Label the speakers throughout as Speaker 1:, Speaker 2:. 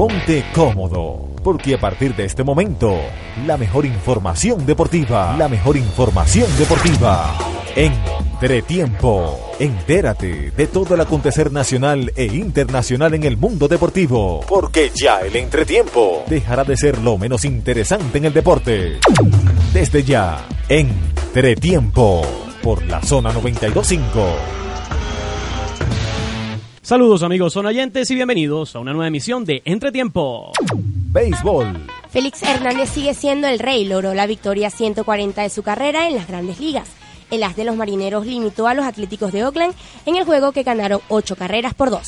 Speaker 1: Ponte cómodo, porque a partir de este momento, la mejor información deportiva, la mejor información deportiva, Entretiempo. Entérate de todo el acontecer nacional e internacional en el mundo deportivo, porque ya el entretiempo dejará de ser lo menos interesante en el deporte. Desde ya, Entretiempo, por la zona 925.
Speaker 2: Saludos amigos sonayentes y bienvenidos a una nueva emisión de Entretiempo.
Speaker 1: Béisbol.
Speaker 3: Félix Hernández sigue siendo el rey, logró la victoria 140 de su carrera en las grandes ligas. El as de los marineros limitó a los Atléticos de Oakland en el juego que ganaron 8 carreras por 2.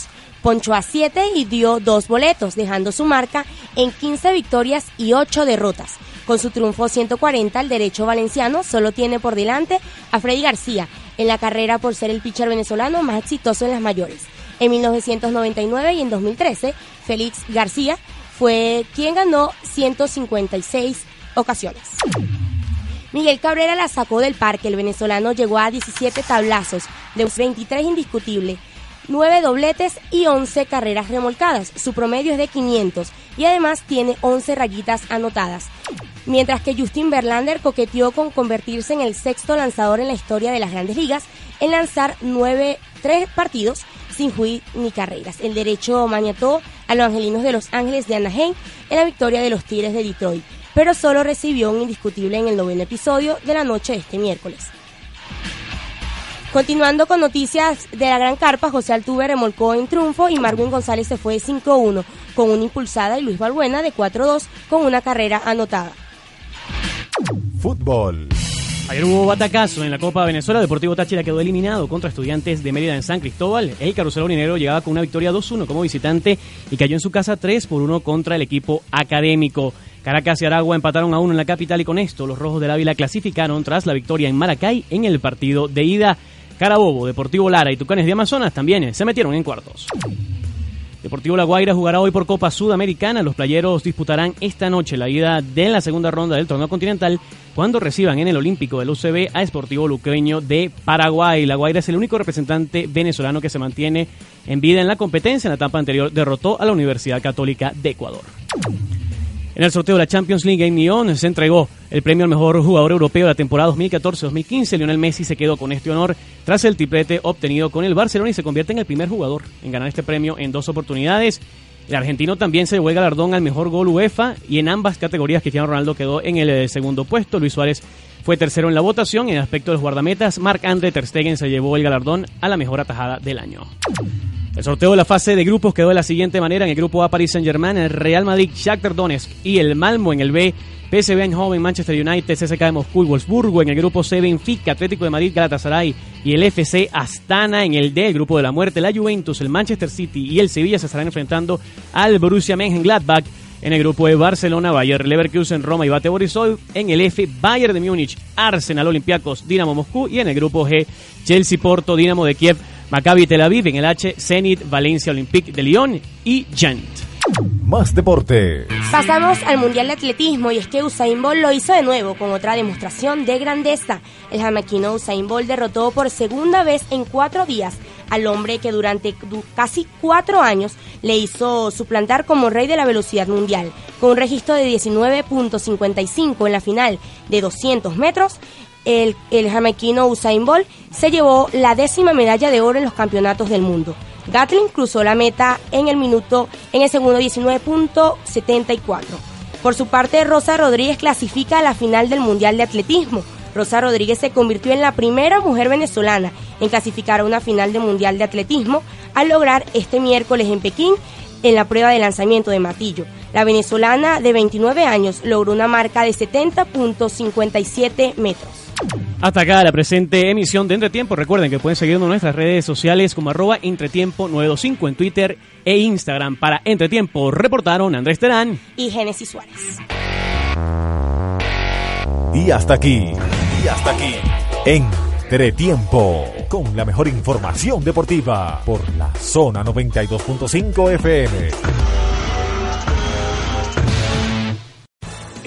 Speaker 3: Ponchó a 7 y dio 2 boletos, dejando su marca en 15 victorias y 8 derrotas. Con su triunfo 140, el derecho valenciano solo tiene por delante a Freddy García en la carrera por ser el pitcher venezolano más exitoso en las mayores. En 1999 y en 2013, Félix García fue quien ganó 156 ocasiones. Miguel Cabrera la sacó del parque. El venezolano llegó a 17 tablazos, de 23 indiscutible, 9 dobletes y 11 carreras remolcadas. Su promedio es de 500 y además tiene 11 rayitas anotadas. Mientras que Justin Verlander coqueteó con convertirse en el sexto lanzador en la historia de las grandes ligas en lanzar 9, 3 partidos sin juiz ni carreras. El derecho maniató a los angelinos de Los Ángeles de Anaheim en la victoria de los Tigres de Detroit, pero solo recibió un indiscutible en el noveno episodio de la noche de este miércoles. Continuando con noticias de la Gran Carpa, José Altuve remolcó en triunfo y Marwin González se fue 5-1 con una impulsada y Luis Balbuena de 4-2 con una carrera anotada.
Speaker 1: Fútbol.
Speaker 2: Ayer hubo batacazo en la Copa Venezuela. Deportivo Táchira quedó eliminado contra estudiantes de Mérida en San Cristóbal. El carrusel Minero llegaba con una victoria 2-1 como visitante y cayó en su casa 3 por 1 contra el equipo académico. Caracas y Aragua empataron a 1 en la capital y con esto los rojos del Ávila clasificaron tras la victoria en Maracay en el partido de ida. Carabobo, Deportivo Lara y Tucanes de Amazonas también se metieron en cuartos. Deportivo La Guaira jugará hoy por Copa Sudamericana. Los playeros disputarán esta noche la ida de la segunda ronda del torneo continental cuando reciban en el Olímpico del UCB a Sportivo Luqueño de Paraguay. La Guaira es el único representante venezolano que se mantiene en vida en la competencia. En la etapa anterior derrotó a la Universidad Católica de Ecuador. En el sorteo de la Champions League en Nyon se entregó el premio al mejor jugador europeo de la temporada 2014-2015. Lionel Messi se quedó con este honor tras el triplete obtenido con el Barcelona y se convierte en el primer jugador en ganar este premio en dos oportunidades. El argentino también se llevó el galardón al mejor gol UEFA y en ambas categorías Cristiano Ronaldo quedó en el eh, segundo puesto. Luis Suárez fue tercero en la votación. En el aspecto de los guardametas, Marc André Ter Stegen se llevó el galardón a la mejor atajada del año. El sorteo de la fase de grupos quedó de la siguiente manera. En el grupo A, Paris Saint-Germain, el Real Madrid, Shakhtar Donetsk y el Malmo en el B, PSV Eindhoven, Manchester United, CSK de Moscú y Wolfsburgo. En el grupo C, Benfica, Atlético de Madrid, Galatasaray y el FC Astana. En el D, el grupo de la muerte, la Juventus, el Manchester City y el Sevilla se estarán enfrentando al Borussia Mönchengladbach. En el grupo de Barcelona, Bayer Leverkusen, Roma y Bate Borisov. En el F, Bayern de Múnich, Arsenal, Olympiacos, Dinamo Moscú. Y en el grupo G, Chelsea, Porto, Dinamo de Kiev, Maccabi Tel Aviv. En el H, Zenit, Valencia, Olympique de Lyon y Gent.
Speaker 1: Más deportes.
Speaker 3: Pasamos al Mundial de Atletismo y es que Usain Bolt lo hizo de nuevo con otra demostración de grandeza. El jamaquino Usain Bolt derrotó por segunda vez en cuatro días al hombre que durante casi cuatro años le hizo suplantar como rey de la velocidad mundial. Con un registro de 19.55 en la final de 200 metros, el, el jamaiquino Usain Bolt se llevó la décima medalla de oro en los campeonatos del mundo. Gatlin cruzó la meta en el minuto en el segundo 19.74. Por su parte, Rosa Rodríguez clasifica a la final del Mundial de Atletismo. Rosa Rodríguez se convirtió en la primera mujer venezolana en clasificar a una final del Mundial de Atletismo al lograr este miércoles en Pekín en la prueba de lanzamiento de matillo. La venezolana de 29 años logró una marca de 70.57 metros.
Speaker 2: Hasta acá la presente emisión de Entretiempo. Recuerden que pueden seguirnos en nuestras redes sociales como arroba Entretiempo925 en Twitter e Instagram. Para Entretiempo reportaron Andrés Terán
Speaker 3: y Génesis Suárez.
Speaker 1: Y hasta aquí, y hasta aquí, Entretiempo, con la mejor información deportiva por la zona 92.5 FM.